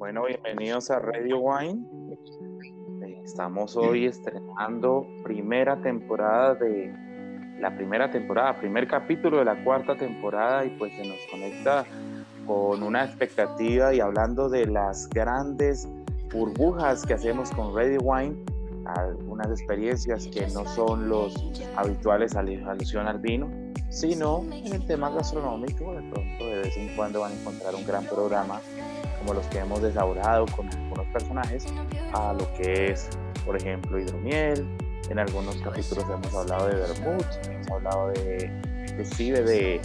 Bueno, bienvenidos a Radio Wine. Estamos hoy estrenando primera temporada de la primera temporada, primer capítulo de la cuarta temporada y pues se nos conecta con una expectativa y hablando de las grandes burbujas que hacemos con Radio Wine, algunas experiencias que no son los habituales alusión al vino, sino en el tema gastronómico, de pronto de vez en cuando van a encontrar un gran programa como los que hemos desahorado con algunos personajes, a lo que es, por ejemplo, hidromiel. En algunos capítulos hemos hablado de vermouth, hemos hablado de, de de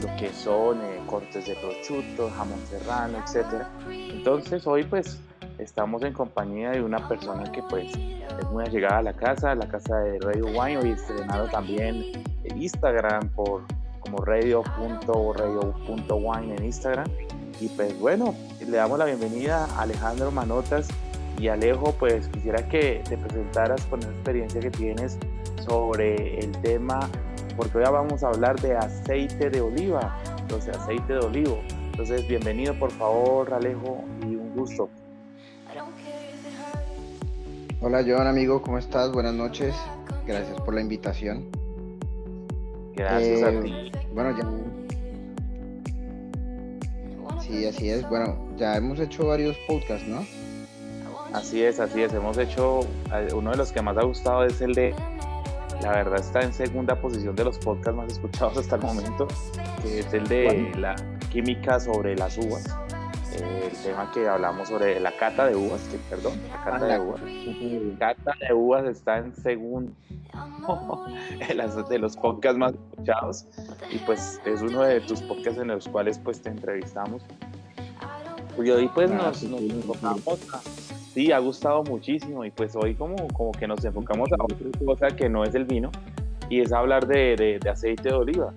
lo que son eh, cortes de prosciutto, jamón serrano, etc. Entonces hoy pues estamos en compañía de una persona que pues es muy allegada a la casa, la casa de Radio Wine, hoy estrenado también en Instagram por como radio.radio.wine en Instagram. Y pues bueno, le damos la bienvenida a Alejandro Manotas y Alejo, pues quisiera que te presentaras con la experiencia que tienes sobre el tema, porque hoy vamos a hablar de aceite de oliva, entonces aceite de olivo. Entonces, bienvenido por favor, Alejo, y un gusto. Hola Joan, amigo, ¿cómo estás? Buenas noches. Gracias por la invitación. Gracias a eh, ti. Bueno, ya. Sí, así es. Bueno, ya hemos hecho varios podcasts, ¿no? Así es, así es. Hemos hecho, eh, uno de los que más ha gustado es el de, la verdad está en segunda posición de los podcasts más escuchados hasta el momento, que es el de la química sobre las uvas el tema que hablamos sobre la cata de uvas, que perdón, la cata de uvas. cata de uvas está en segundo. De los podcasts más escuchados. Y pues es uno de tus podcasts en los cuales pues te entrevistamos. Y hoy pues nos, nos enfocamos sí, ha gustado muchísimo. Y pues hoy como, como que nos enfocamos a otra cosa que no es el vino. Y es hablar de, de aceite de oliva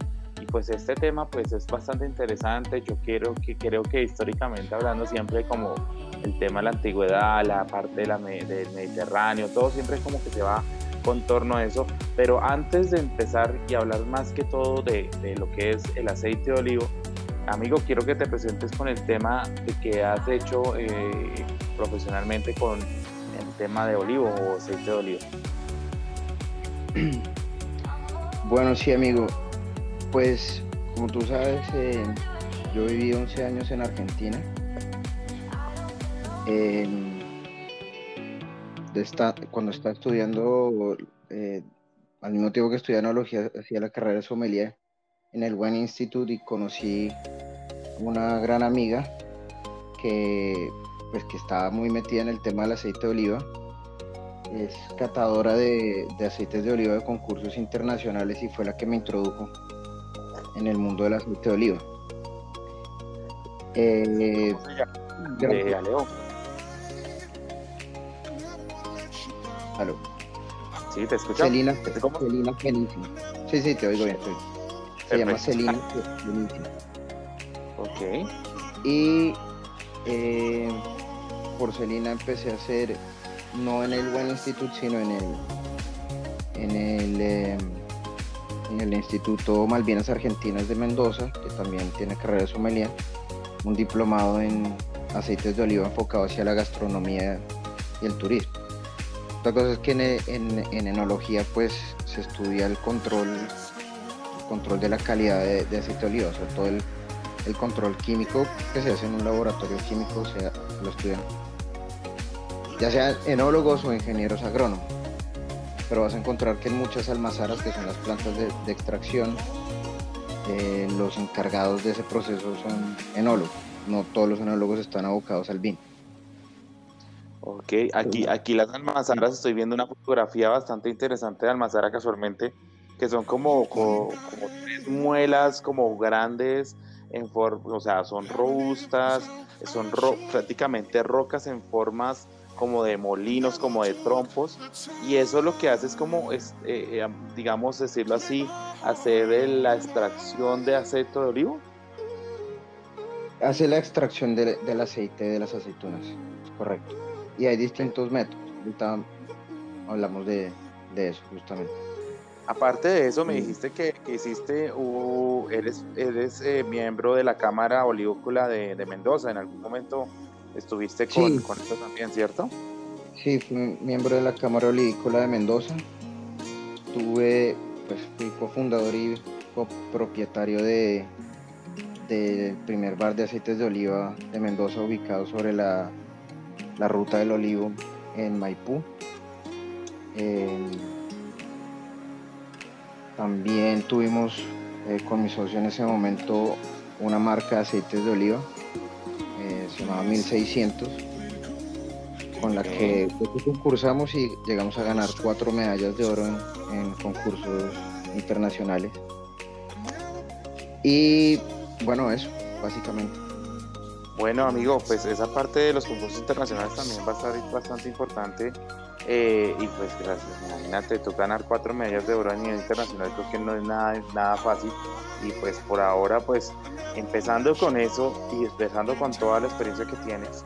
pues este tema pues es bastante interesante. Yo quiero que creo que históricamente hablando siempre como el tema de la antigüedad, la parte de la, del Mediterráneo, todo siempre como que se va con torno a eso. Pero antes de empezar y hablar más que todo de, de lo que es el aceite de olivo, amigo, quiero que te presentes con el tema de que has hecho eh, profesionalmente con el tema de olivo o aceite de olivo. Bueno, sí, amigo. Pues, como tú sabes, eh, yo viví 11 años en Argentina. cuando estaba estudiando, eh, al mismo tiempo que estudiaba enología, hacía la carrera de sommelier en el Wine Institute y conocí una gran amiga que, pues, que estaba muy metida en el tema del aceite de oliva. Es catadora de, de aceites de oliva de concursos internacionales y fue la que me introdujo en el mundo del aceite de oliva. Eh. Aló. Sí, te escucho. Celina, Celina Fenicia. Sí, sí, te oigo bien. Se llama Celina Fenicia. Ok. Y eh, por Celina empecé a hacer, no en el Buen Institute, sino en el, en el eh, en el Instituto Malvinas Argentinas de Mendoza, que también tiene carrera de sommelier, un diplomado en aceites de oliva enfocado hacia la gastronomía y el turismo. Otra cosa es que en, enología pues se estudia el control, el control de la calidad de, aceite de oliva, o sea, todo el, control químico que se hace en un laboratorio químico, o sea, lo estudian ya sean enólogos o ingenieros agrónomos pero vas a encontrar que en muchas almazaras, que son las plantas de, extracción, eh, los encargados de ese proceso son enólogos. No todos los enólogos están abocados al vino. Ok, aquí, aquí las almazaras, estoy viendo una fotografía bastante interesante de almazara casualmente, que son como, como, tres muelas como grandes, en forma, o sea, son robustas, son prácticamente rocas en formas como de molinos, como de trompos, y eso lo que hace es como, es, eh, eh, digamos, decirlo así, hacer la extracción de aceite de olivo. Hace la extracción del aceite de las aceitunas, correcto. Y hay distintos métodos, ahorita hablamos de, eso justamente. Aparte de eso, me dijiste que, hiciste, eres, eres eh, miembro de la Cámara Olivícola de, de Mendoza, en algún momento estuviste con, con esto también, ¿cierto? Sí, fui miembro de la Cámara Olivícola de Mendoza. Tuve, pues fui cofundador y copropietario de del primer bar de aceites de oliva de Mendoza ubicado sobre la, la ruta del olivo en Maipú. Em, también tuvimos eh, con mi socio en ese momento una marca de aceites de oliva, llamaba 1600 con la que concursamos y llegamos a ganar cuatro medallas de oro en, concursos internacionales. Y bueno, eso, básicamente. Bueno, amigo, pues esa parte de los concursos internacionales también va a estar bastante importante. Eh, y pues imagínate, tú ganar cuatro medallas de oro a nivel internacional, creo que no es nada, nada fácil. Y pues por ahora, pues empezando con eso y empezando con toda la experiencia que tienes,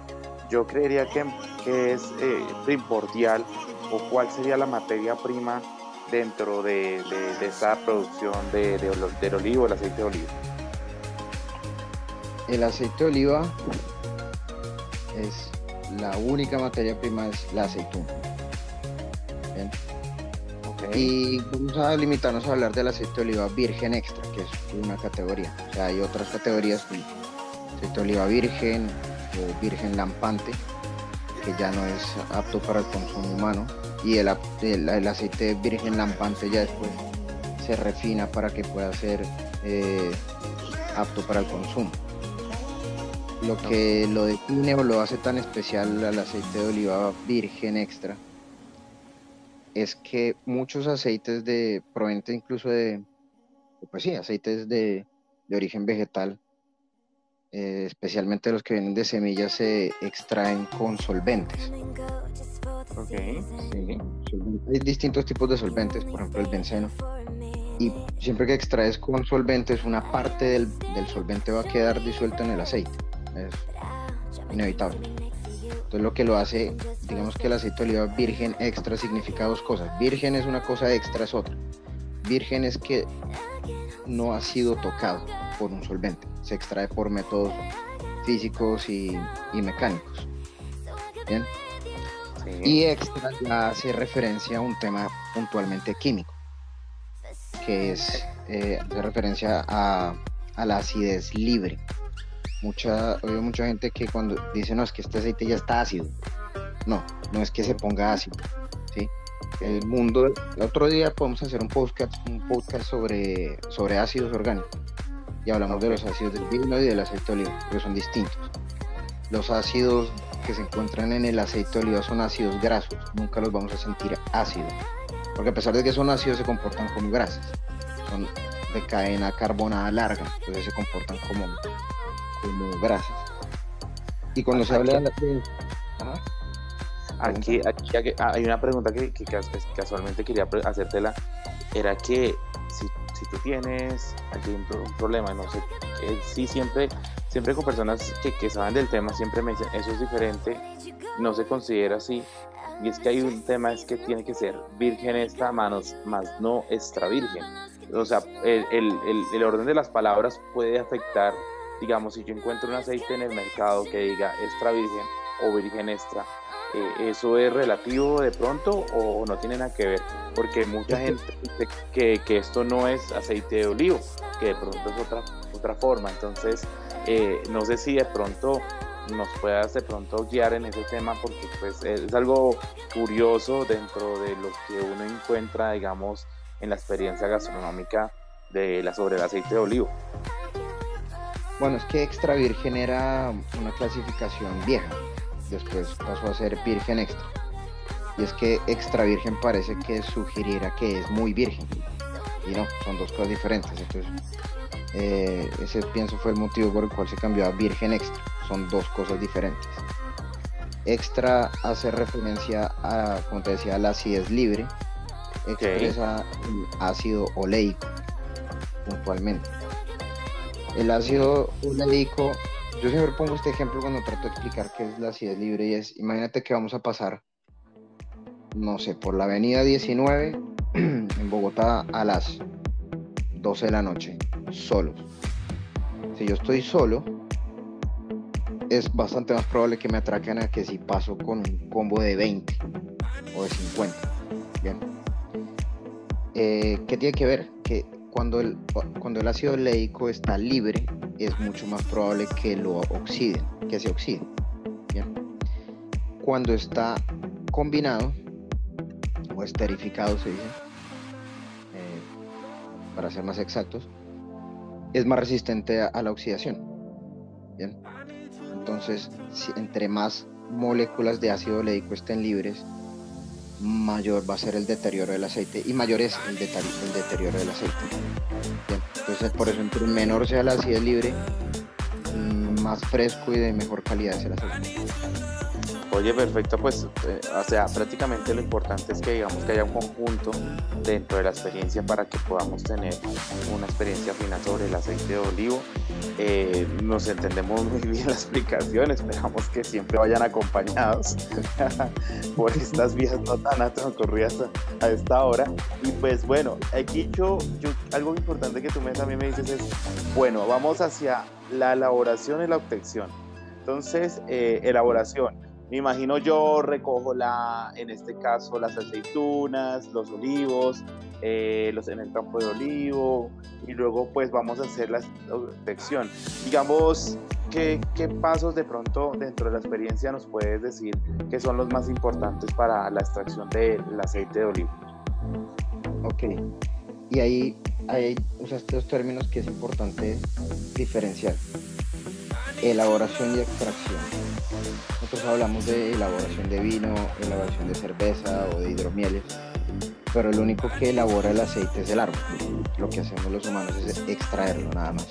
yo creería que, es eh, primordial o cuál sería la materia prima dentro de, esa producción de, del olivo, el aceite de oliva. El aceite de oliva es la única materia prima, es la aceituna. Y vamos a limitarnos a hablar del aceite de oliva virgen extra, que es una categoría. O sea, hay otras categorías, aceite de oliva virgen, virgen lampante, que ya no es apto para el consumo humano, y el, el, aceite virgen lampante ya después se refina para que pueda ser eh, apto para el consumo. Lo que lo define o lo hace tan especial al aceite de oliva virgen extra es que muchos aceites de provenientes incluso de, pues sí, aceites de, de origen vegetal eh, especialmente los que vienen de semillas, se extraen con solventes. Okay, sí. Hay distintos tipos de solventes, por ejemplo el benceno. Y siempre que extraes con solventes, una parte del, solvente va a quedar disuelta en el aceite. Es inevitable. Entonces lo que lo hace, digamos que el aceite de oliva virgen extra significa dos cosas. Virgen es una cosa, extra es otra. Virgen es que no ha sido tocado por un solvente, se extrae por métodos físicos y, mecánicos. ¿Bien? Y extra ya hace referencia a un tema puntualmente químico, que es eh, de referencia a, la acidez libre. Mucha, oigo mucha gente que cuando dice, no, es que este aceite ya está ácido. No, no es que se ponga ácido. ¿sí? El mundo, el otro día podemos hacer un podcast, un podcast sobre, sobre ácidos orgánicos y hablamos de los ácidos del vino y del aceite de oliva, que son distintos. Los ácidos que se encuentran en el aceite de oliva son ácidos grasos, nunca los vamos a sentir ácidos, porque a pesar de que son ácidos se comportan como grasas, son de cadena carbonada larga, entonces se comportan como, como grasas. Y cuando se habla de... Aquí, aquí, hay una pregunta que, que, casualmente quería hacértela, era que si si tú tienes algún un problema, no sé, eh, sí siempre, siempre con personas que, que, saben del tema, siempre me dicen, eso es diferente, no se considera así, y es que hay un tema, es que tiene que ser virgen esta, manos, más no extra virgen. O sea, el, el, el, orden de las palabras puede afectar, digamos, si yo encuentro un aceite en el mercado que diga extra virgen o virgen extra, eh, ¿eso es relativo de pronto o no tiene nada que ver? Porque mucha gente dice que, que, esto no es aceite de olivo, que de pronto es otra, otra forma. Entonces, eh, no sé si de pronto nos puedas de pronto guiar en ese tema porque pues es algo curioso dentro de lo que uno encuentra, digamos, en la experiencia gastronómica de la sobre el aceite de olivo. Bueno, es que extra virgen era una clasificación vieja después pasó a ser virgen extra. Y es que extra virgen parece que sugiriera que es muy virgen. Y no, son dos cosas diferentes. Entonces, eh, ese pienso fue el motivo por el cual se cambió a virgen extra. Son dos cosas diferentes. Extra hace referencia a, como te decía, la acidez libre. Expresa el ácido oleico, puntualmente. El ácido oleico yo siempre pongo este ejemplo cuando trato de explicar qué es la acidez libre y es, imagínate que vamos a pasar, no sé, por la avenida 19 en Bogotá a las 12 de la noche, solos. Si yo estoy solo, es bastante más probable que me atraquen a que si paso con un combo de 20 o de 50. Bien. Eh, ¿Qué tiene que ver? Que cuando el, cuando el ácido leico está libre, es mucho más probable que lo oxiden, que se oxide. Bien. Cuando está combinado o esterificado, se dice, eh, para ser más exactos, es más resistente a, la oxidación. Bien. Entonces, si entre más moléculas de ácido oleico estén libres, mayor va a ser el deterioro del aceite y mayor es el, deterioro del aceite. Entonces, por eso, entre menor sea la acidez libre, mm, más fresco y de mejor calidad es el aceite. Oye, perfecto, pues, eh, o sea, prácticamente lo importante es que digamos que haya un conjunto dentro de la experiencia para que podamos tener una experiencia fina sobre el aceite de olivo. Eh, nos entendemos muy bien la explicación, esperamos que siempre vayan acompañados por estas vías no tan transcurridas a, esta hora. Y pues bueno, aquí yo, yo, algo importante que tú me, también me dices es, bueno, vamos hacia la elaboración y la obtención. Entonces, eh, elaboración me imagino yo recojo la, en este caso las aceitunas, los olivos, eh, los en el campo de olivo y luego pues vamos a hacer la detección. Digamos, ¿qué, ¿qué, pasos de pronto dentro de la experiencia nos puedes decir que son los más importantes para la extracción del aceite de olivo? Ok, y ahí, ahí usaste dos términos que es importante diferenciar. Elaboración y extracción nosotros hablamos de elaboración de vino, elaboración de cerveza o de hidromieles, pero lo único que elabora el aceite es el árbol. Lo que hacemos los humanos es extraerlo nada más.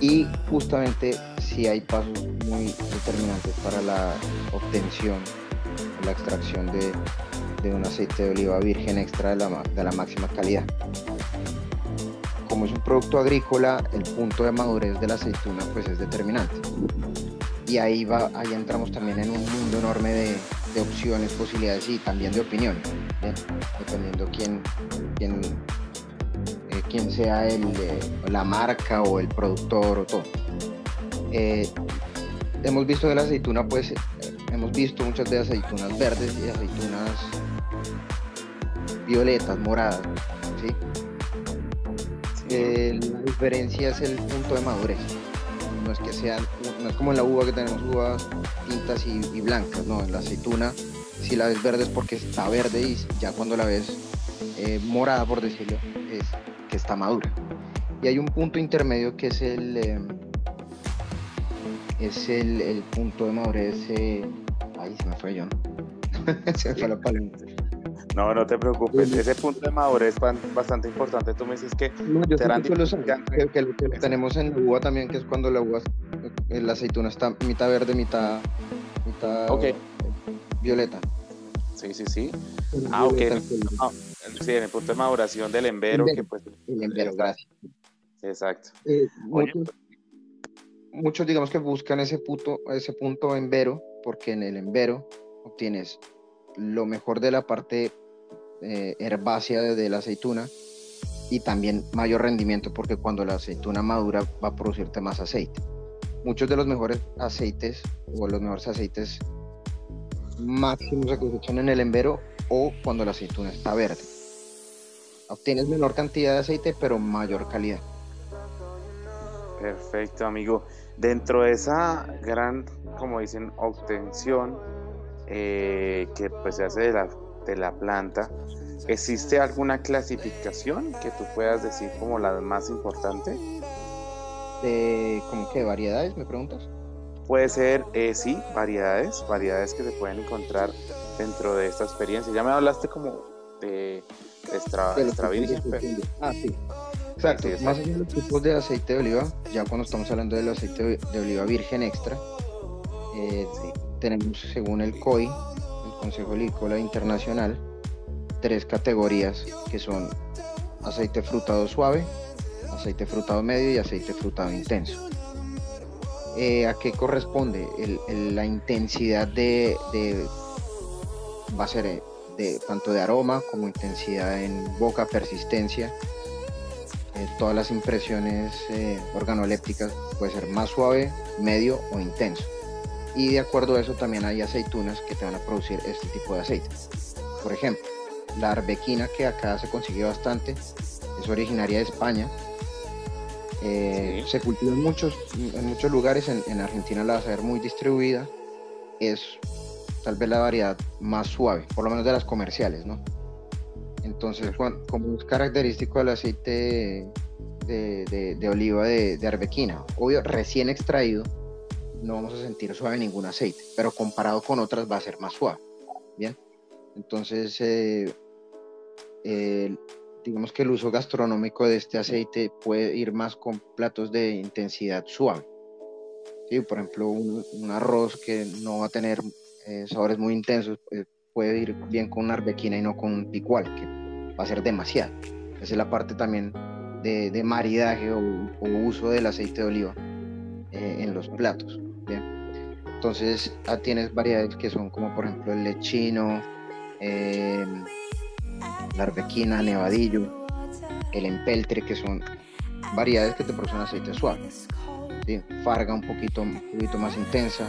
Y justamente si hay pasos muy determinantes para la obtención, la extracción de, de un aceite de oliva virgen extra de la, de la máxima calidad como es un producto agrícola, el punto de madurez de la aceituna pues es determinante y ahí, va, ahí entramos también en un mundo enorme de, de opciones, posibilidades y también de opiniones, dependiendo quién, quién, eh, quién sea el, la marca o el productor o todo. Eh, hemos visto de la aceituna, pues hemos visto muchas de aceitunas verdes y aceitunas violetas, moradas, ¿sí? Eh, la diferencia es el punto de madurez no es que sean, no es como en la uva que tenemos uvas tintas y, blancas, no, en la aceituna si la ves verde es porque está verde y ya cuando la ves eh, morada, por decirlo, es que está madura. Y hay un punto intermedio que es el, eh, es el, punto de madurez, eh, ahí se me fue yo, se me fue la palabra no, no te preocupes. Ese punto de madurez es bastante importante. Tú me dices que serán que, que, lo que tenemos en la uva también, que es cuando la uva, la aceituna está mitad verde, mitad, mitad violeta. Sí, sí, sí. Ah, ok. Ah, sí, en el punto de maduración del embero. Que pues, el embero, gracias. Exacto. Eh, muchos, digamos que buscan ese punto, ese punto embero, porque en el embero obtienes lo mejor de la parte eh, herbácea de la aceituna y también mayor rendimiento porque cuando la aceituna madura va a producirte más aceite. Muchos de los mejores aceites o los mejores aceites máximos se cosechan en el embero o cuando la aceituna está verde. Obtienes menor cantidad de aceite pero mayor calidad. Perfecto, amigo. Dentro de esa gran, como dicen, obtención eh, que pues se hace de la de la planta, ¿existe alguna clasificación que tú puedas decir como la más importante? De, ¿Cómo que variedades, me preguntas? Puede ser, eh, sí, variedades, variedades que se pueden encontrar dentro de esta experiencia. Ya me hablaste como de extra, extra virgen. Ah, sí. Exacto, más allá de los tipos de aceite de oliva, ya cuando estamos hablando del aceite de oliva virgen extra, eh, tenemos según el COI, Consejo Agrícola Internacional tres categorías que son aceite frutado suave, aceite frutado medio y aceite frutado intenso. Eh, ¿A qué corresponde? la intensidad de, va a ser eh, de, tanto de aroma como intensidad en boca, persistencia. eh, todas las impresiones organolépticas puede ser más suave, medio o intenso. Y de acuerdo a eso también hay aceitunas que te van a producir este tipo de aceite. Por ejemplo, la arbequina que acá se consigue bastante es originaria de España. Eh, se cultiva en muchos, en muchos lugares, en, Argentina la vas a ver muy distribuida. Es tal vez la variedad más suave, por lo menos de las comerciales, ¿no? Entonces, como es característico del aceite de, oliva de, de, arbequina, obvio, recién extraído, no vamos a sentir suave ningún aceite, pero comparado con otras va a ser más suave. Bien, entonces, eh, digamos que el uso gastronómico de este aceite puede ir más con platos de intensidad suave. ¿Sí? Por ejemplo, un, arroz que no va a tener eh, sabores muy intensos eh, puede ir bien con una arbequina y no con un picual, que va a ser demasiado. Esa es la parte también de, maridaje o, uso del aceite de oliva en los platos. Entonces ah, tienes variedades que son como por ejemplo el lechino, eh, la arbequina, nevadillo, el empeltre, que son variedades que te producen aceite suave. Farga un poquito, un poquito más intensa.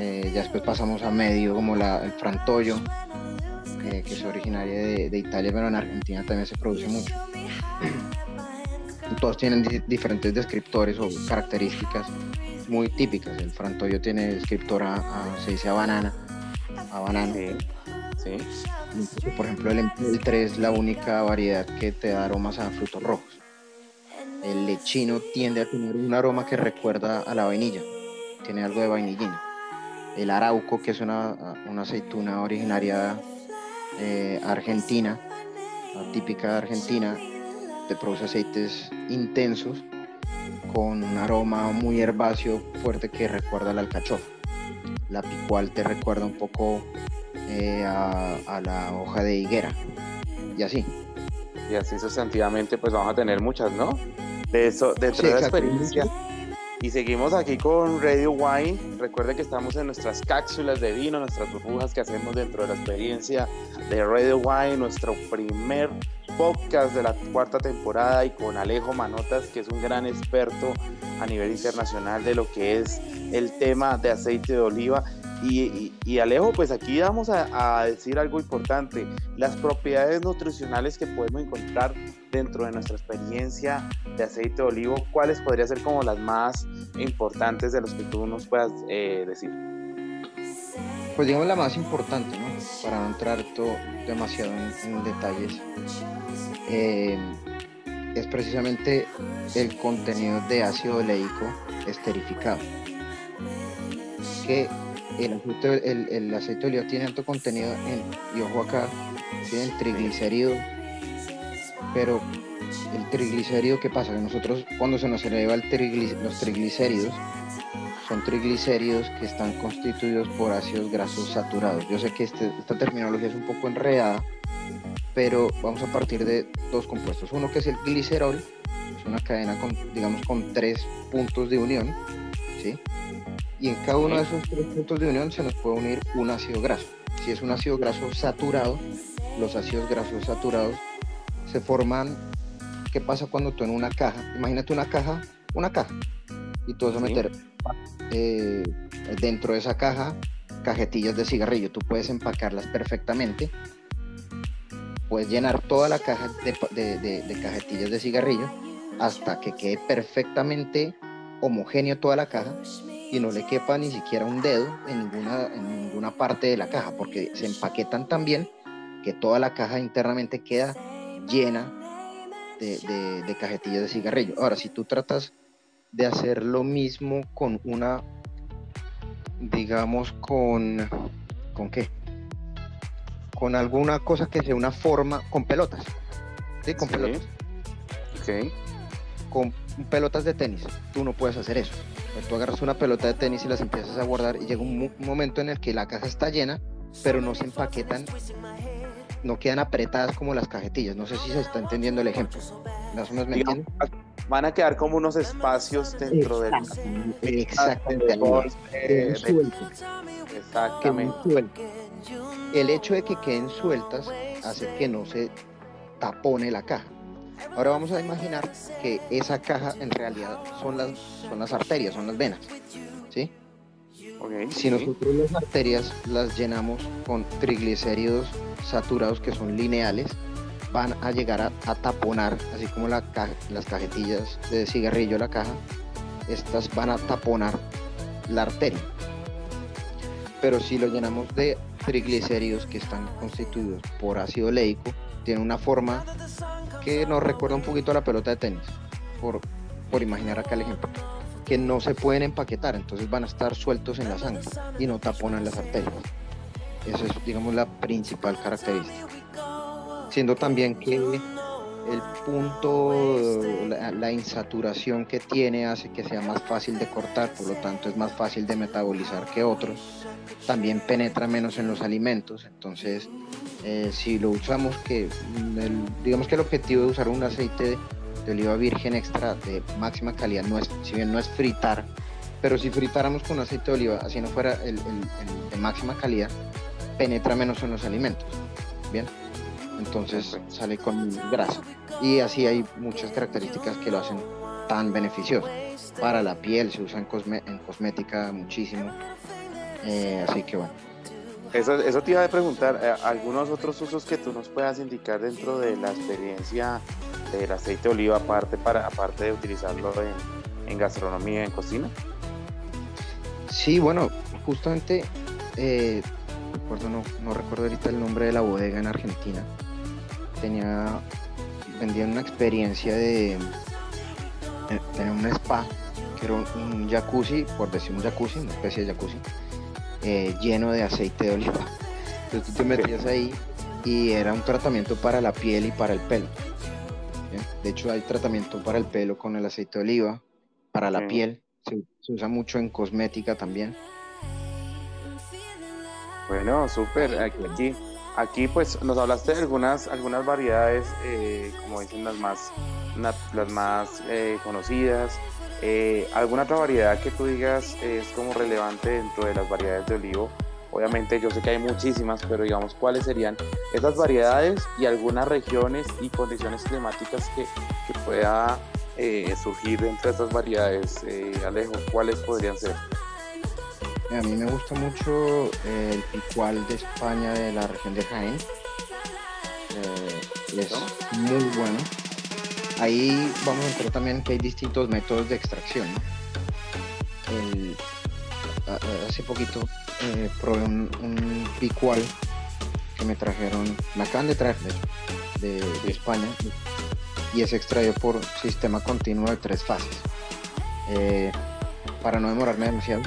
Eh, ya después pasamos a medio como el frantoio, eh, que es originaria de, Italia, pero en Argentina también se produce mucho. Todos tienen diferentes descriptores o características muy típicas. El frantoio tiene descriptor a, se dice a banana, a banana. Sí. por ejemplo, el, el 3 es la única variedad que te da aromas a frutos rojos. El lechino tiende a tener un aroma que recuerda a la vainilla, tiene algo de vainillina. El arauco, que es una, aceituna originaria eh, argentina, típica de Argentina, te produce aceites intensos con un aroma muy herbáceo fuerte que recuerda al alcachofa. La picual te recuerda un poco eh, a, la hoja de higuera y así. Y así sustantivamente pues vamos a tener muchas, ¿no? De eso, de toda la experiencia. Y seguimos aquí con Radio Wine. Recuerde que estamos en nuestras cápsulas de vino, nuestras burbujas que hacemos dentro de la experiencia de Radio Wine, nuestro primer podcast de la cuarta temporada y con Alejo Manotas, que es un gran experto a nivel internacional de lo que es el tema de aceite de oliva. Y, Alejo, pues aquí vamos a, decir algo importante, las propiedades nutricionales que podemos encontrar dentro de nuestra experiencia de aceite de olivo, ¿cuáles podrían ser como las más importantes de los que tú nos puedas eh, decir? Pues digamos la más importante, ¿no? Para no entrar todo demasiado en, detalles, eh, es precisamente el contenido de ácido oleico esterificado. Que el aceite, el, aceite de oliva tiene alto contenido en, y ojo acá, tienen triglicéridos, pero el triglicérido, ¿qué pasa? Que nosotros cuando se nos eleva el los triglicéridos, son triglicéridos que están constituidos por ácidos grasos saturados. Yo sé que este, esta terminología es un poco enredada, pero vamos a partir de dos compuestos. Uno que es el glicerol, es una cadena con, digamos, con tres puntos de unión, ¿sí? Y en cada uno de esos tres puntos de unión se nos puede unir un ácido graso. Si es un ácido graso saturado, los ácidos grasos saturados se forman. ¿Qué pasa cuando tú en una caja? Imagínate una caja, una caja, y tú vas a meter eh, dentro de esa caja cajetillas de cigarrillo. Tú puedes empacarlas perfectamente. Puedes llenar toda la caja de, cajetillas de cigarrillo hasta que quede perfectamente homogéneo toda la caja y no le quepa ni siquiera un dedo en ninguna, en ninguna parte de la caja porque se empaquetan tan bien que toda la caja internamente queda llena de, de cajetillas de cigarrillo. Ahora, si tú tratas de hacer lo mismo con una, digamos, con, ¿con qué? Con alguna cosa que sea una forma, con pelotas. ¿Sí? Con pelotas. Ok. Con pelotas de tenis, tú no puedes hacer eso. Tú agarras una pelota de tenis y las empiezas a guardar y llega un momento en el que la caja está llena, pero no se empaquetan no quedan apretadas como las cajetillas. No sé si se está entendiendo el ejemplo. ¿Más o me Van a quedar como unos espacios dentro del... Exactamente. Exactamente. El hecho de que queden sueltas hace que no se tapone la caja. Ahora vamos a imaginar que esa caja en realidad son las, son las arterias, son las venas. ¿sí? Si nosotros las arterias las llenamos con triglicéridos saturados que son lineales, van a llegar a, taponar, así como las cajetillas de cigarrillo, la caja, estas van a taponar la arteria. Pero si lo llenamos de triglicéridos que están constituidos por ácido leico, tiene una forma que nos recuerda un poquito a la pelota de tenis, por, por imaginar acá el ejemplo, que no se pueden empaquetar, entonces van a estar sueltos en la sangre y no taponan las arterias. Esa es, digamos, la principal característica. Siendo también que el punto, la, insaturación que tiene hace que sea más fácil de cortar, por lo tanto es más fácil de metabolizar que otros. También penetra menos en los alimentos, entonces eh, si lo usamos, que digamos que el objetivo de usar un aceite de, oliva virgen extra de máxima calidad no es, si bien no es fritar, pero si fritáramos con aceite de oliva, así no fuera el, el de máxima calidad, penetra menos en los alimentos. Bien entonces sale con grasa. Y así hay muchas características que lo hacen tan beneficioso. Para la piel se usa en, cosmética muchísimo. Eh, así que bueno. Eso, eso te iba a preguntar, eh, ¿algunos otros usos que tú nos puedas indicar dentro de la experiencia del aceite de oliva, aparte, para, aparte de utilizarlo en, en gastronomía, en cocina? Sí, bueno, justamente, eh, no, recuerdo ahorita el nombre de la bodega en Argentina, tenía, vendían una experiencia de, tener un spa, que era un, jacuzzi, por decir un jacuzzi, una especie de jacuzzi, eh, lleno de aceite de oliva. Entonces tú te metías ahí y era un tratamiento para la piel y para el pelo. De hecho hay tratamiento para el pelo con el aceite de oliva, para la piel, se, se, usa mucho en cosmética también. Bueno, súper, aquí Aquí pues nos hablaste de algunas, algunas variedades, eh, como dicen las más, las más eh, conocidas. Eh, ¿Alguna otra variedad que tú digas es como relevante dentro de las variedades de olivo? Obviamente yo sé que hay muchísimas, pero digamos cuáles serían esas variedades y algunas regiones y condiciones climáticas que, que pueda surgir entre estas variedades. Alejo, ¿cuáles podrían ser? A mí me gusta mucho eh, el picual de España de la región de Jaén. Eh, es muy bueno. Ahí vamos a encontrar también que hay distintos métodos de extracción. hace poquito eh, probé un, picual que me trajeron, me acaban de traer de, España y es extraído por sistema continuo de tres fases. para no demorarme demasiado,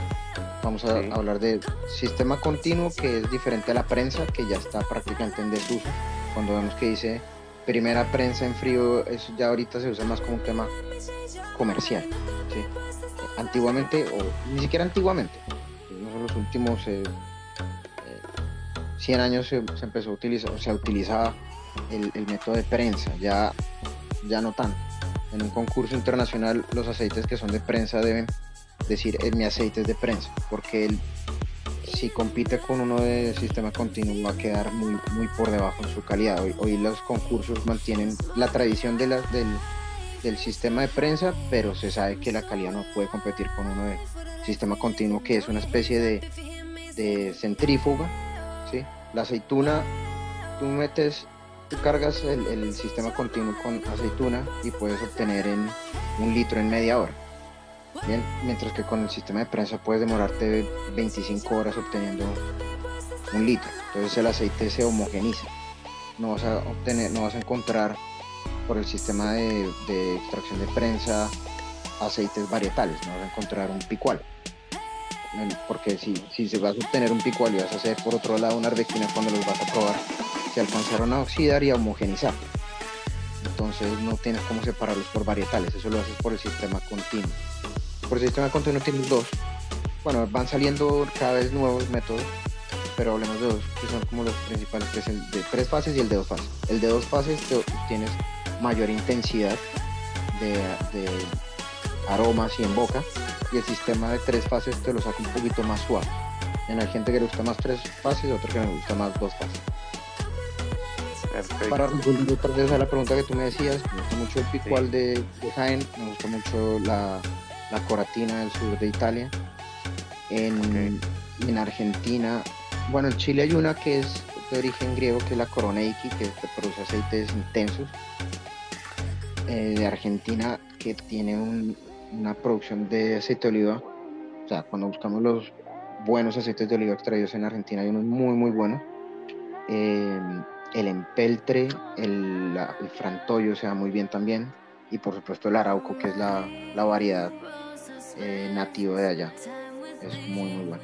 Vamos a hablar de sistema continuo, que es diferente a la prensa, que ya está prácticamente en desuso. Cuando vemos que dice primera prensa en frío, eso ya ahorita se usa más como un tema comercial. Antiguamente, o ni siquiera antiguamente, no son los últimos 100 eh, eh, años se, empezó a utilizar, o se utilizaba el, el, método de prensa, ya, ya no tanto. En un concurso internacional los aceites que son de prensa deben decir mi aceite es de prensa, porque él, si compite con uno de sistema continuo va a quedar muy, muy por debajo en su calidad. Hoy, los concursos mantienen la tradición del, del, sistema de prensa, pero se sabe que la calidad no puede competir con uno de sistema continuo, que es una especie de, de centrífuga. ¿sí? La aceituna, tú metes, tú cargas el, el sistema continuo con aceituna y puedes obtener en un litro en media hora Bien, mientras que con el sistema de prensa puedes demorarte 25 horas obteniendo un litro. Entonces el aceite se homogeniza. No vas a obtener, no vas a encontrar por el sistema de, extracción de prensa aceites varietales, no vas a encontrar un picual. Porque si, si se vas a obtener un picual y vas a hacer por otro lado una arbequina cuando los vas a probar, se alcanzaron a oxidar y a homogenizar. Entonces no tienes cómo separarlos por varietales, eso lo haces por el sistema continuo. Por sistema continuo tienes dos. Bueno, van saliendo cada vez nuevos métodos, pero hablemos de dos, que son como los principales, que es el de tres fases y el de dos fases. El de dos fases tienes mayor intensidad de, aromas y en boca, y el sistema de tres fases te lo saca un poquito más suave. En hay gente que le gusta más tres fases, otro que le gusta más dos fases. Para responder otra a la pregunta que tú me decías, me gusta mucho el picual de, Jaén, me gusta mucho la, la, coratina del sur de Italia. En, en Argentina, bueno, en Chile hay una que es de origen griego, que es la Coroneiki, que produce aceites intensos. Eh, de Argentina, que tiene una producción de aceite de oliva. O sea, cuando buscamos los buenos aceites de oliva extraídos en Argentina, hay unos muy, muy buenos. Eh, el empeltre, el, el, frantoio se da muy bien también. Y por supuesto el arauco, que es la, la variedad eh, nativa de allá. Es muy, muy bueno.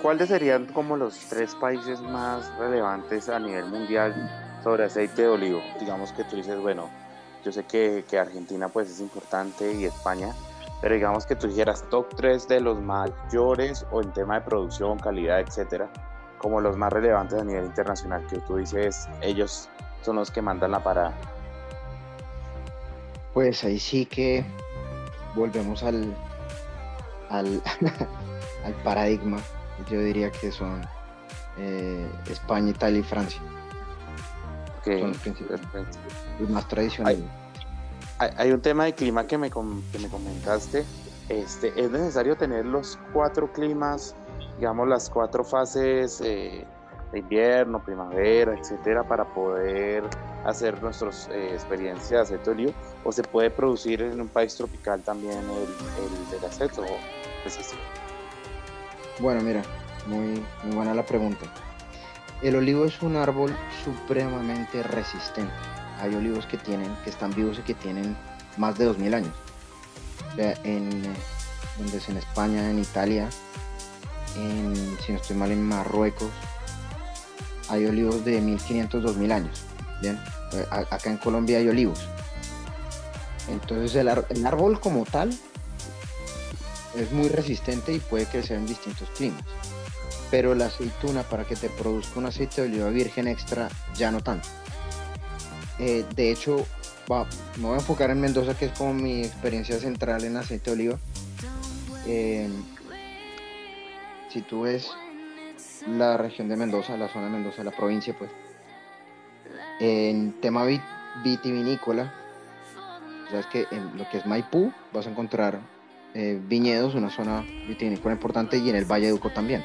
¿Cuáles serían como los tres países más relevantes a nivel mundial sobre aceite de olivo? Digamos que tú dices, bueno, yo sé que, que Argentina pues es importante y España, pero digamos que tú dijeras top 3 de los mayores o en tema de producción, calidad, etcétera, como los más relevantes a nivel internacional, que tú dices, ellos son los que mandan la parada. Pues ahí sí que volvemos al, al, al paradigma yo diría que son eh, España, Italia y Francia. son los más tradicionales. Hay, un tema de clima que me, que me comentaste. Este, ¿Es necesario tener los cuatro climas, digamos las cuatro fases eh, de invierno, primavera, etcétera, para poder hacer nuestras eh, experiencias de aceite ¿O se puede producir en un país tropical también el, el, aceto? Bueno, mira, muy, muy buena la pregunta. El olivo es un árbol supremamente resistente. Hay olivos que tienen, que están vivos y que tienen más de 2000 años. en, donde es en España, en Italia, en, si no estoy mal, en Marruecos, hay olivos de 1500, 2000 años. Bien, acá en Colombia hay olivos. Entonces el, árbol como tal es muy resistente y puede crecer en distintos climas. Pero la aceituna, para que te produzca un aceite de oliva virgen extra, ya no tanto. Eh, de hecho, me voy a enfocar en Mendoza, que es como mi experiencia central en aceite de oliva. Eh, si tú ves la región de Mendoza, la zona de Mendoza, la provincia, pues, en tema vitivinícola, sabes que en lo que es Maipú vas a encontrar eh, viñedos, una zona vitivinícola importante, y en el Valle de Uco también.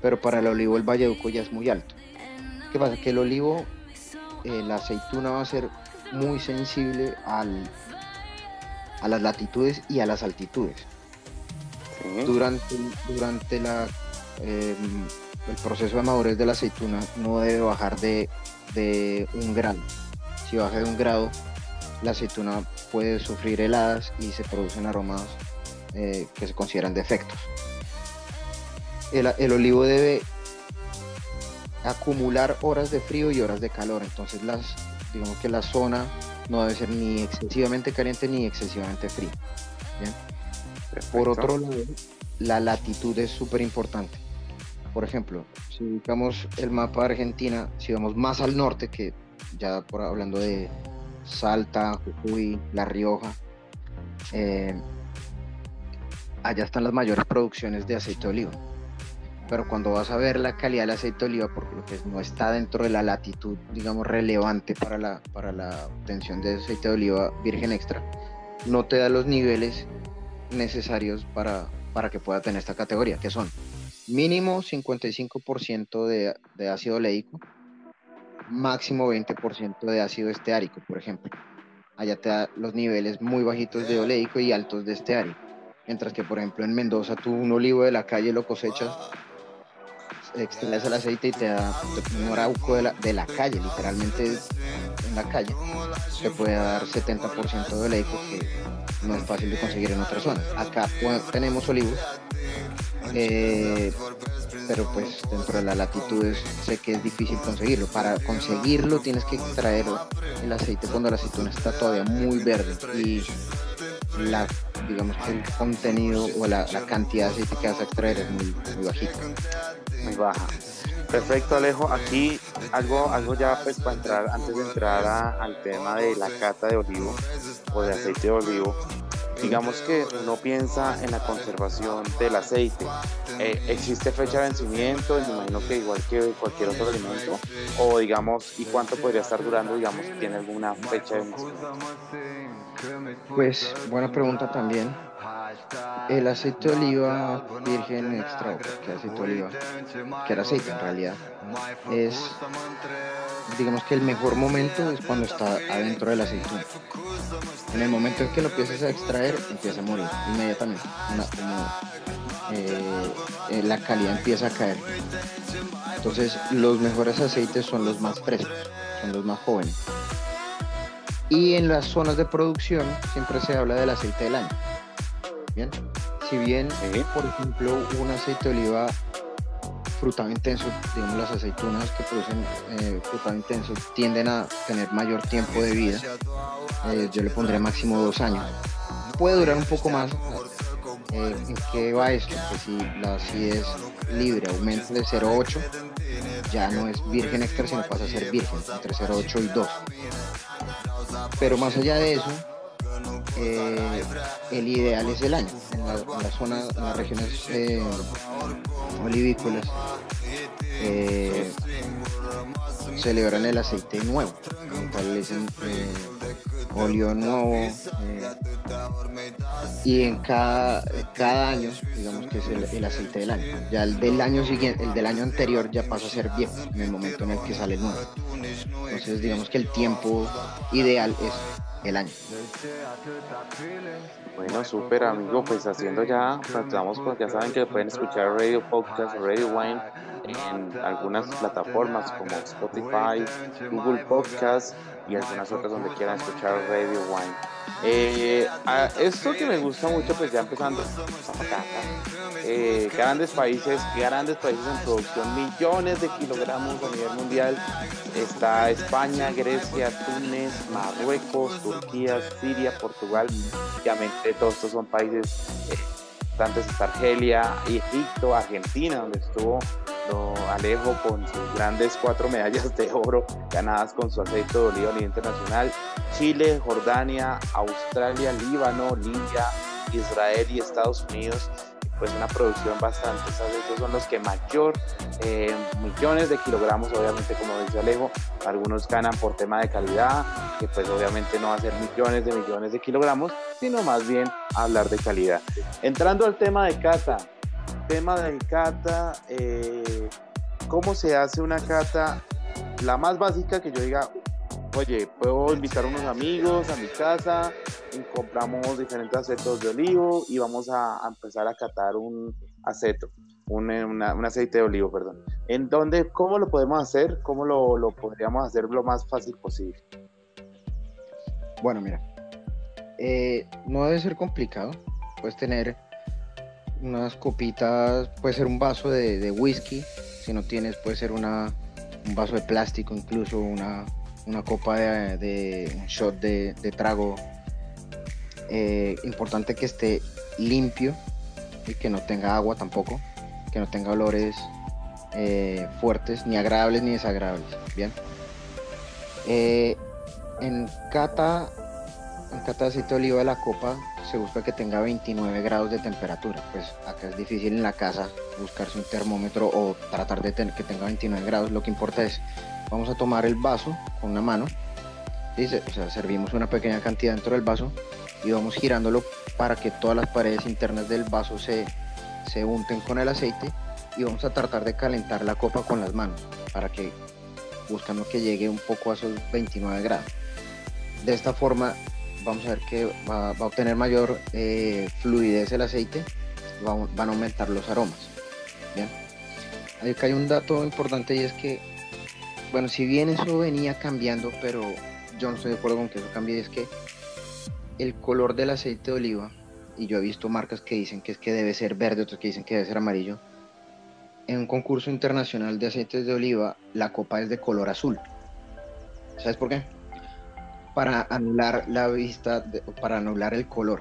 Pero para el olivo el Valle de Uco ya es muy alto. ¿Qué pasa? Que el olivo, eh, la aceituna va a ser muy sensible al, a las latitudes y a las altitudes. Durante, durante la, em, el proceso de madurez de la aceituna no debe bajar de, de un grado. Si baja de un grado, la aceituna puede sufrir heladas y se producen aromas eh, que se consideran defectos. El, el, olivo debe acumular horas de frío y horas de calor, entonces las, digamos que la zona no debe ser ni excesivamente caliente ni excesivamente fría. Por otro lado, la latitud es súper importante. Por ejemplo, si ubicamos el mapa de Argentina, si vamos más al norte, que ya por hablando de Salta, Jujuy, La Rioja, eh, allá están las mayores producciones de aceite de oliva. Pero cuando vas a ver la calidad del aceite de oliva, porque lo que no está dentro de la latitud, digamos, relevante para la, para la obtención de aceite de oliva virgen extra, no te da los niveles necesarios para, para que pueda tener esta categoría, que son mínimo 55% de, de ácido oleico, máximo 20% de ácido esteárico, por ejemplo. Allá te da los niveles muy bajitos de oleico y altos de esteárico. Mientras que, por ejemplo, en Mendoza tú un olivo de la calle lo cosechas, extraes el aceite y te da un arauco de la, de la calle, literalmente en la calle, te puede dar 70% de oleico que no es fácil de conseguir en otras zonas. Acá tenemos olivos, eh, pero pues dentro de las latitudes sé que es difícil conseguirlo. Para conseguirlo tienes que extraer el aceite cuando la aceituna está todavía muy verde y la digamos que el contenido o la, cantidad de aceite que vas a extraer es muy, muy bajita. Muy baja. Perfecto Alejo, aquí algo, algo ya pues para entrar, antes de entrar al tema de la cata de olivo o de aceite de olivo, digamos que uno piensa en la conservación del aceite. Eh, ¿Existe fecha de vencimiento? Me imagino que igual que cualquier otro alimento. O digamos, ¿y cuánto podría estar durando? Digamos, ¿tiene alguna fecha de vencimiento? Pues buena pregunta también. El aceite de oliva virgen extra, que aceite de oliva, que era aceite en realidad, es, digamos que el mejor momento es cuando está adentro del aceituna. En el momento en que lo empiezas a extraer, empieza a morir inmediatamente. Eh, eh, la calidad empieza a caer. Entonces, los mejores aceites son los más frescos, son los más jóvenes. Y en las zonas de producción siempre se habla del aceite del año. Bien, si bien, por ejemplo, un aceite de oliva frutado intenso, digamos las aceitunas que producen eh, frutado intenso tienden a tener mayor tiempo de vida, eh, yo le pondré máximo dos años. Puede durar un poco más. Eh, ¿En qué va esto? Que si la acidez libre aumenta de 0,8, ya no es virgen extra, sino pasa a ser virgen, entre 0,8 y 2. Pero más allá de eso, eh, el ideal es el año. En la, en las regiones eh, olivícolas, eh, celebran el aceite nuevo, tal óleo nuevo. y en cada, cada año, digamos que es el, aceite del año. Ya el del año siguiente, el del año anterior ya pasa a ser viejo en el momento en el que sale nuevo. Entonces digamos que el tiempo ideal es el año. Bueno, súper amigo, pues haciendo ya, estamos, pues ya saben que pueden escuchar Radio Podcast, Radio Wine en algunas plataformas como Spotify, Google Podcast y algunas otras donde quieran escuchar Radio Wine. Eh, esto que me gusta mucho, pues ya empezando eh, grandes países, grandes países en producción, millones de kilogramos a nivel mundial. Está España, Grecia, Túnez, Marruecos, Turquía, Siria, Portugal. Obviamente todos estos son países importantes. Argelia, Egipto, Argentina, donde estuvo Alejo con sus grandes cuatro medallas de oro ganadas con su aceite de oliva a internacional. Chile, Jordania, Australia, Líbano, Libia, Israel y Estados Unidos pues una producción bastante, Estos son los que mayor, eh, millones de kilogramos, obviamente, como dice Alejo, algunos ganan por tema de calidad, que pues obviamente no va a ser millones de millones de kilogramos, sino más bien hablar de calidad. Entrando al tema de cata, tema de cata, eh, ¿cómo se hace una cata? La más básica que yo diga, oye, puedo invitar a unos amigos a mi casa, y compramos diferentes acetos de olivo y vamos a, empezar a catar un aceto, un, aceite de olivo, perdón. ¿En dónde, cómo lo podemos hacer? ¿Cómo lo, podríamos hacer lo más fácil posible? Bueno, mira, eh, no debe ser complicado. Puedes tener unas copitas, puede ser un vaso de, whisky, si no tienes puede ser un vaso de plástico, incluso una, una copa de, un shot de, trago. Eh, importante que esté limpio y que no tenga agua tampoco, que no tenga olores eh, fuertes, ni agradables ni desagradables. Bien. Eh, en cata, en cata de aceite de oliva de la copa se busca que tenga 29 grados de temperatura. Pues acá es difícil en la casa buscarse un termómetro o tratar de tener que tenga 29 grados. Lo que importa es vamos a tomar el vaso con una mano, o sea, servimos una pequeña cantidad dentro del vaso y vamos girándolo para que todas las paredes internas del vaso se, se unten con el aceite y vamos a tratar de calentar la copa con las manos para que buscando que llegue un poco a esos 29 grados. De esta forma vamos a ver que va, a obtener mayor eh, fluidez el aceite, van, van a aumentar los aromas. Bien. Hay un dato importante y es que bueno, si bien eso venía cambiando, pero yo no estoy de acuerdo con que eso cambie, es que el color del aceite de oliva, y yo he visto marcas que dicen que es que debe ser verde, otras que dicen que debe ser amarillo, en un concurso internacional de aceites de oliva, la copa es de color azul. ¿Sabes por qué? Para anular la vista, para anular el color.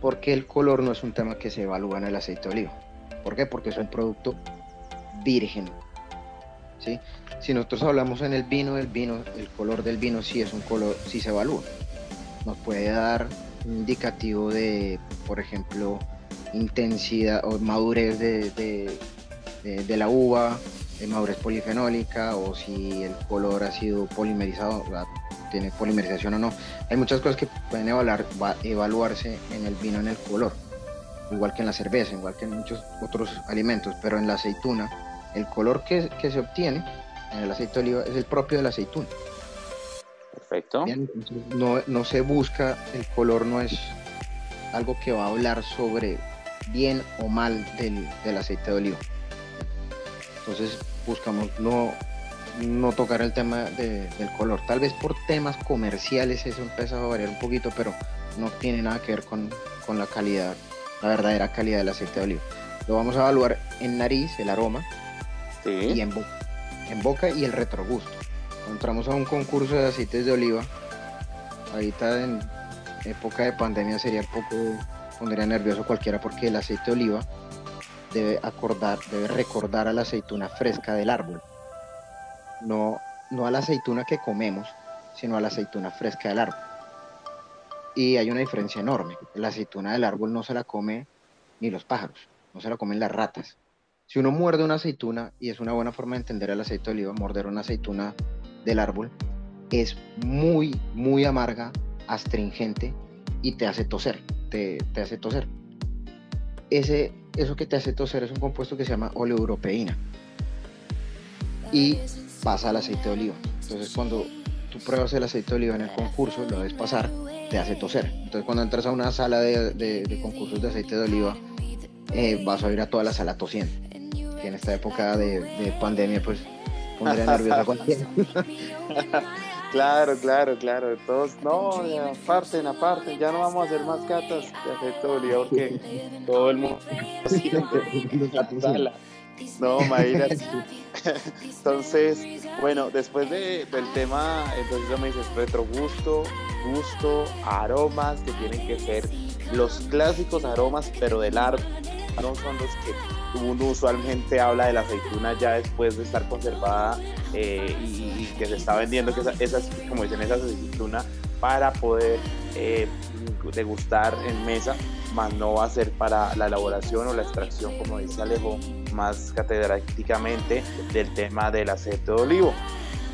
Porque el color no es un tema que se evalúa en el aceite de oliva. ¿Por qué? Porque es un producto virgen. Si nosotros hablamos en el vino, el vino, el color del vino sí es un color, sí se evalúa. Nos puede dar indicativo de, por ejemplo, intensidad o madurez de, la uva, de madurez polifenólica, o si el color ha sido polimerizado, tiene polimerización o no. Hay muchas cosas que pueden evaluar, evaluarse en el vino, en el color, igual que en la cerveza, igual que en muchos otros alimentos, pero en la aceituna, el color que, que se obtiene en el aceite de oliva es el propio de la aceituna. Perfecto. no, no se busca, el color no es algo que va a hablar sobre bien o mal del, del aceite de oliva. Entonces buscamos no, no tocar el tema del color. Tal vez por temas comerciales eso empieza a variar un poquito, pero no tiene nada que ver con, con la calidad, la verdadera calidad del aceite de oliva. Lo vamos a evaluar en nariz, el aroma, y en boca, y el retrogusto. Entramos a un concurso de aceites de oliva. Ahorita en época de pandemia sería poco, pondría nervioso cualquiera porque el aceite de oliva debe acordar, debe recordar a la aceituna fresca del árbol no, no a la aceituna que comemos, sino a la aceituna fresca del árbol. Y hay una diferencia enorme. La aceituna del árbol no se la come ni los pájaros, no se la comen las ratas. Si uno muerde una aceituna, y es una buena forma de entender el aceite de oliva, morder una aceituna del árbol, es muy, muy amarga, astringente y te hace toser, te, te hace toser. Ese, eso que te hace toser es un compuesto que se llama oleoeuropeína. Y pasa al aceite de oliva. Entonces cuando tú pruebas el aceite de oliva en el concurso, lo ves pasar, te hace toser. Entonces cuando entras a una sala de, concursos de aceite de oliva, eh, vas a oír a toda la sala tosiendo. Que en esta época de, pandemia, pues pondría nervioso a cualquiera. Claro, claro, claro. Todos, no, aparte, aparte, ya no vamos a hacer más catas de de oliva porque todo el mundo. No, imagínate. Entonces, bueno, después de, del tema, entonces me dices retrogusto, gusto, aromas que tienen que ser los clásicos aromas, pero del árbol. No son los que uno usualmente habla de la aceituna ya después de estar conservada eh, y, que se está vendiendo, que esas, como dicen, esas aceituna para poder eh, degustar en mesa más no va a ser para la elaboración o la extracción, como dice Alejo, más catedráticamente del tema del aceite de olivo.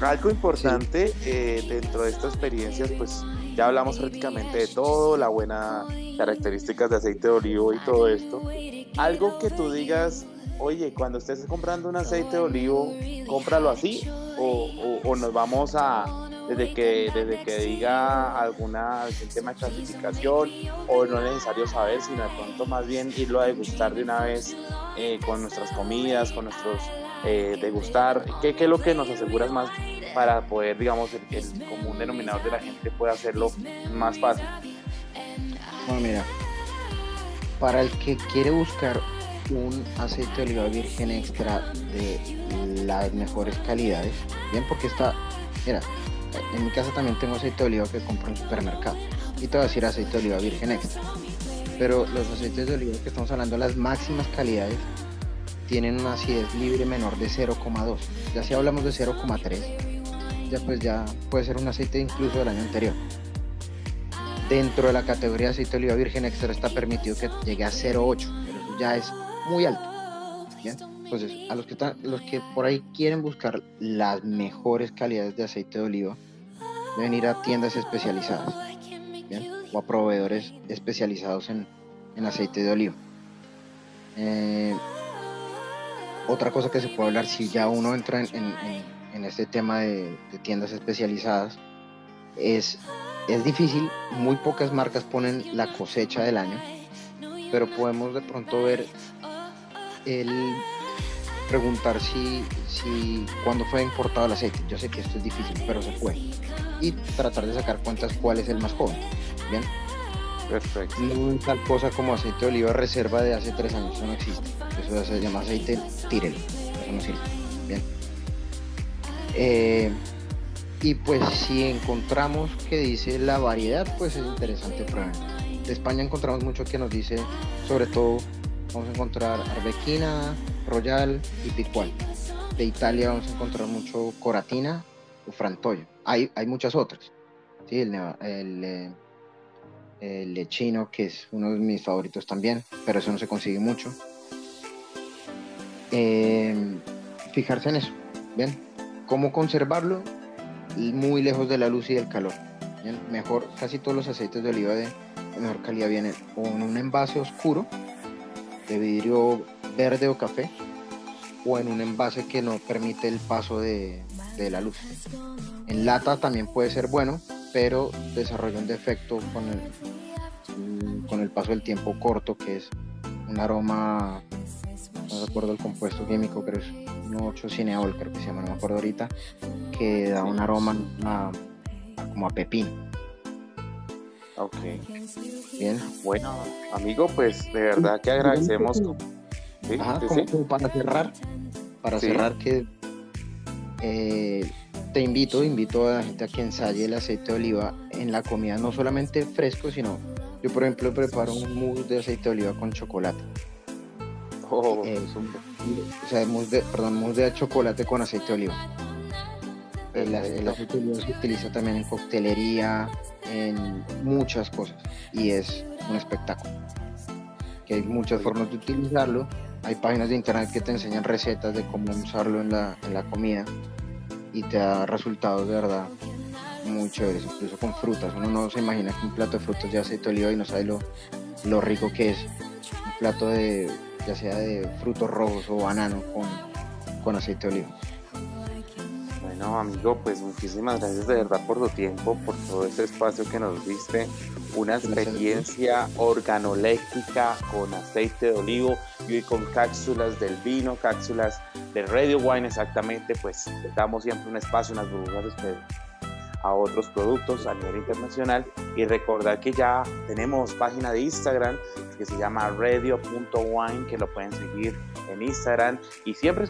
Algo importante eh, dentro de estas experiencias, pues ya hablamos prácticamente de todo, la buena características de aceite de olivo y todo esto. Algo que tú digas, oye, cuando estés comprando un aceite de olivo, cómpralo así o nos vamos a, desde que, desde que diga alguna tema de clasificación o no es necesario saber, sino de pronto más bien irlo a degustar de una vez eh, con nuestras comidas, con nuestros eh, degustar. ¿Qué, ¿Qué, es lo que nos aseguras más para poder, digamos, el, el común denominador de la gente pueda hacerlo más fácil? Bueno, mira, para el que quiere buscar un aceite de oliva virgen extra de las mejores calidades, bien, porque está, mira, en mi casa también tengo aceite de oliva que compro en supermercado. Y te voy a decir aceite de oliva virgen extra. Pero los aceites de oliva que estamos hablando, las máximas calidades, tienen una acidez libre menor de 0,2. Ya si hablamos de 0,3, ya pues ya puede ser un aceite incluso del año anterior. Dentro de la categoría de aceite de oliva virgen extra está permitido que llegue a 0,8, pero eso ya es muy alto. Entonces, a los que, están, los que por ahí quieren buscar las mejores calidades de aceite de oliva, deben ir a tiendas especializadas o a proveedores especializados en, aceite de oliva. Eh, otra cosa que se puede hablar, si ya uno entra en, este tema de, tiendas especializadas, es, es difícil, muy pocas marcas ponen la cosecha del año, pero podemos de pronto ver el preguntar si, si cuando fue importado el aceite. Yo sé que esto es difícil, pero se puede. Y tratar de sacar cuentas cuál es el más joven. Bien. Perfecto. No tal cosa como aceite de oliva reserva de hace tres años, eso no existe. Eso se llama aceite, tírelo. Eso no sirve. Bien. Eh, y pues si encontramos que dice la variedad, pues es interesante probar. De España encontramos mucho que nos dice, sobre todo, vamos a encontrar arbequina, Royal y Picual. De Italia vamos a encontrar mucho Coratina o Frantoio. Hay, hay muchas otras. ¿sí? El, el, eh, lechino, que es uno de mis favoritos también, pero eso no se consigue mucho. Eh, fijarse en eso, ¿bien? ¿Cómo conservarlo? Muy lejos de la luz y del calor. Mejor, casi todos los aceites de oliva de, mejor calidad vienen o en un envase oscuro, de vidrio verde o café, o en un envase que no permite el paso de, de la luz. En lata también puede ser bueno, pero desarrolla un defecto con el, con el paso del tiempo corto, que es un aroma, no recuerdo el compuesto químico, pero es un 8 cineol, creo que se llama, no me acuerdo ahorita, que da un aroma como a pepino. Ok. Bien. Bueno, amigo, pues de verdad que agradecemos. como, para cerrar, para cerrar que eh, te invito, invito a la gente a que ensaye el aceite de oliva en la comida, no solamente fresco, sino yo por ejemplo preparo un mousse de aceite de oliva con chocolate. Oh, eh, o sea, mousse de, perdón, mousse de chocolate con aceite de oliva. El, aceite de oliva se utiliza también en coctelería, en muchas cosas y es un espectáculo. Que hay muchas formas de utilizarlo. Hay páginas de internet que te enseñan recetas de cómo usarlo en la, en la comida y te da resultados de verdad muy chéveres, incluso con frutas. Uno no se imagina que un plato de frutas ya aceite de oliva y no sabe lo, lo rico que es. Un plato de, ya sea de frutos rojos o banano con, con aceite de oliva. Bueno, amigo, pues muchísimas gracias de verdad por tu tiempo, por todo este espacio que nos diste. Una experiencia organoléctrica con aceite de olivo y con cápsulas del vino, cápsulas de Radio Wine exactamente, pues damos siempre un espacio, unas burbujas a otros productos a nivel internacional y recordar que ya tenemos página de Instagram que se llama radio.wine que lo pueden seguir en Instagram y siempre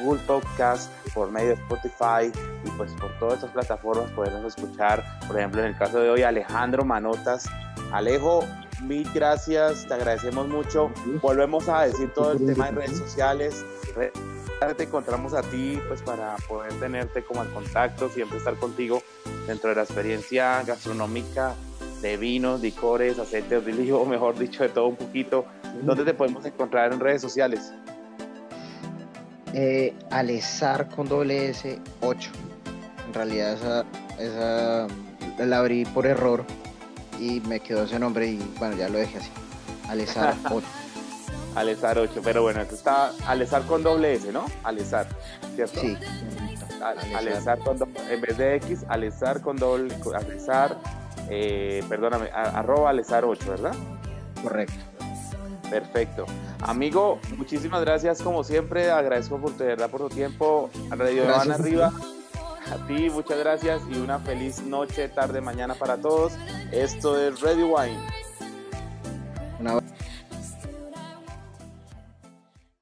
Google Podcast, por medio de Spotify y pues por todas estas plataformas podemos escuchar, por ejemplo, en el caso de hoy, Alejandro Manotas. Alejo, mil gracias, te agradecemos mucho. Volvemos a decir todo el tema de redes sociales. Te encontramos a ti pues para poder tenerte como al contacto, siempre estar contigo dentro de la experiencia gastronómica de vinos, licores, aceites de olivo, mejor dicho, de todo un poquito. ¿Dónde te podemos encontrar en redes sociales? Eh, Alezar con doble S 8. En realidad esa, esa la abrí por error y me quedó ese nombre y bueno, ya lo dejé así. Alezar 8. Alezar 8, pero bueno, esto está Alezar con doble S, ¿no? Alezar, ¿cierto? Sí. Alezar con doble, en vez de X, Alezar con doble, Alezar, eh, perdóname, arroba Alezar 8, ¿verdad? Correcto. Perfecto. Amigo, muchísimas gracias como siempre. Agradezco por tu, verdad, por tu tiempo. Radio Van Arriba. A ti, muchas gracias y una feliz noche, tarde, mañana para todos. Esto es Ready Wine.